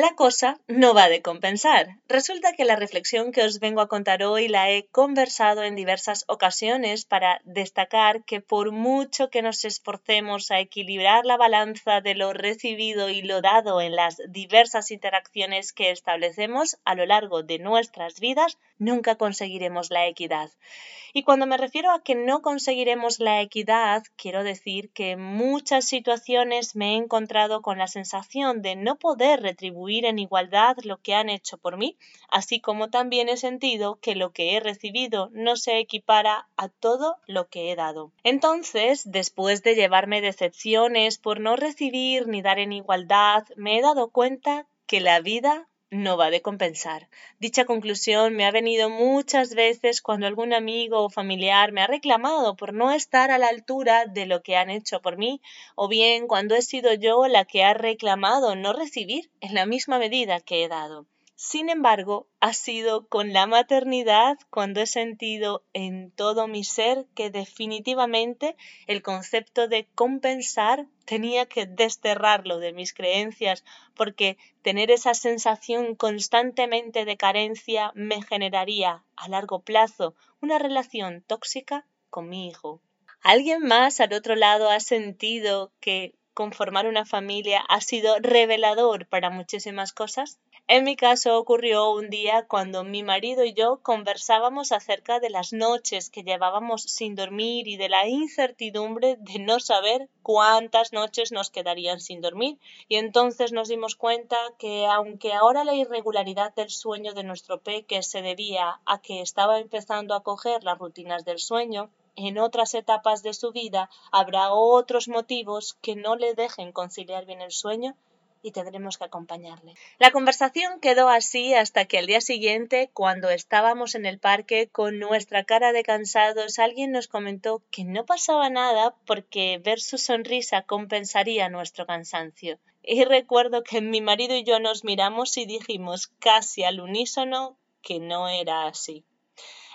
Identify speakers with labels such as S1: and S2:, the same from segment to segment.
S1: La cosa no va de compensar. Resulta que la reflexión que os vengo a contar hoy la he conversado en diversas ocasiones para destacar que por mucho que nos esforcemos a equilibrar la balanza de lo recibido y lo dado en las diversas interacciones que establecemos a lo largo de nuestras vidas, nunca conseguiremos la equidad. Y cuando me refiero a que no conseguiremos la equidad, quiero decir que en muchas situaciones me he encontrado con la sensación de no poder retribuir en igualdad lo que han hecho por mí, así como también he sentido que lo que he recibido no se equipara a todo lo que he dado. Entonces, después de llevarme decepciones por no recibir ni dar en igualdad, me he dado cuenta que la vida no va de compensar. Dicha conclusión me ha venido muchas veces cuando algún amigo o familiar me ha reclamado por no estar a la altura de lo que han hecho por mí, o bien cuando he sido yo la que ha reclamado no recibir en la misma medida que he dado. Sin embargo, ha sido con la maternidad cuando he sentido en todo mi ser que definitivamente el concepto de compensar tenía que desterrarlo de mis creencias porque tener esa sensación constantemente de carencia me generaría a largo plazo una relación tóxica con mi hijo. ¿Alguien más al otro lado ha sentido que conformar una familia ha sido revelador para muchísimas cosas? En mi caso ocurrió un día cuando mi marido y yo conversábamos acerca de las noches que llevábamos sin dormir y de la incertidumbre de no saber cuántas noches nos quedarían sin dormir. Y entonces nos dimos cuenta que aunque ahora la irregularidad del sueño de nuestro peque se debía a que estaba empezando a coger las rutinas del sueño, en otras etapas de su vida habrá otros motivos que no le dejen conciliar bien el sueño y tendremos que acompañarle. La conversación quedó así hasta que al día siguiente, cuando estábamos en el parque con nuestra cara de cansados, alguien nos comentó que no pasaba nada porque ver su sonrisa compensaría nuestro cansancio. Y recuerdo que mi marido y yo nos miramos y dijimos casi al unísono que no era así.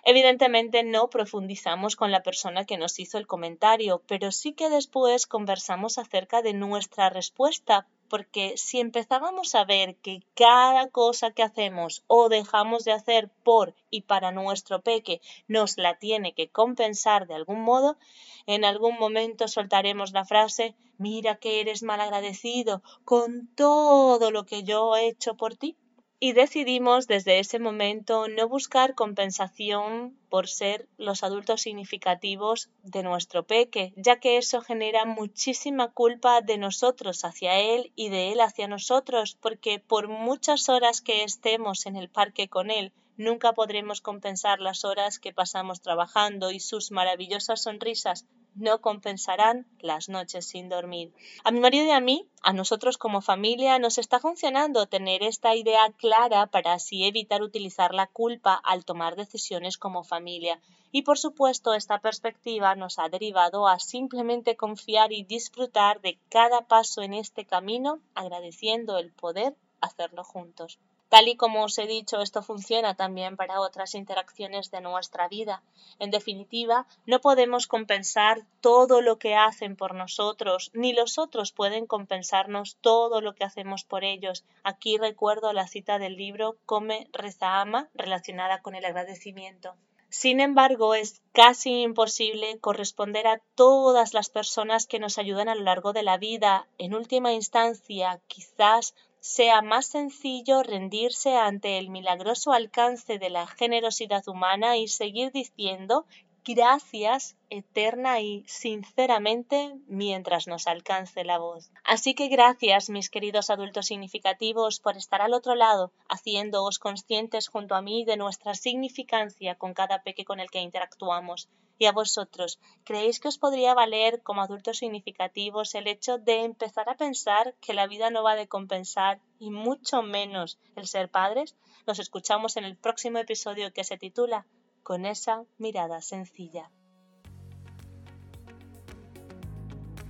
S1: Evidentemente no profundizamos con la persona que nos hizo el comentario, pero sí que después conversamos acerca de nuestra respuesta, porque si empezábamos a ver que cada cosa que hacemos o dejamos de hacer por y para nuestro peque nos la tiene que compensar de algún modo, en algún momento soltaremos la frase mira que eres mal agradecido con todo lo que yo he hecho por ti y decidimos desde ese momento no buscar compensación por ser los adultos significativos de nuestro peque, ya que eso genera muchísima culpa de nosotros hacia él y de él hacia nosotros, porque por muchas horas que estemos en el parque con él, nunca podremos compensar las horas que pasamos trabajando y sus maravillosas sonrisas no compensarán las noches sin dormir. A mi marido y a mí, a nosotros como familia, nos está funcionando tener esta idea clara para así evitar utilizar la culpa al tomar decisiones como familia. Y por supuesto, esta perspectiva nos ha derivado a simplemente confiar y disfrutar de cada paso en este camino, agradeciendo el poder hacerlo juntos. Tal y como os he dicho, esto funciona también para otras interacciones de nuestra vida. En definitiva, no podemos compensar todo lo que hacen por nosotros, ni los otros pueden compensarnos todo lo que hacemos por ellos. Aquí recuerdo la cita del libro Come, reza, ama, relacionada con el agradecimiento. Sin embargo, es casi imposible corresponder a todas las personas que nos ayudan a lo largo de la vida. En última instancia, quizás sea más sencillo rendirse ante el milagroso alcance de la generosidad humana y seguir diciendo gracias eterna y sinceramente mientras nos alcance la voz. Así que gracias, mis queridos adultos significativos, por estar al otro lado, haciéndoos conscientes junto a mí de nuestra significancia con cada peque con el que interactuamos. Y a vosotros, ¿creéis que os podría valer como adultos significativos el hecho de empezar a pensar que la vida no va de compensar y mucho menos el ser padres? Nos escuchamos en el próximo episodio que se titula con esa mirada sencilla.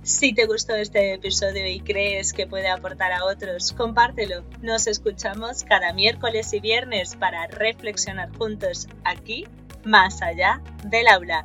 S1: Si te gustó este episodio y crees que puede aportar a otros, compártelo. Nos escuchamos cada miércoles y viernes para reflexionar juntos aquí, más allá del aula.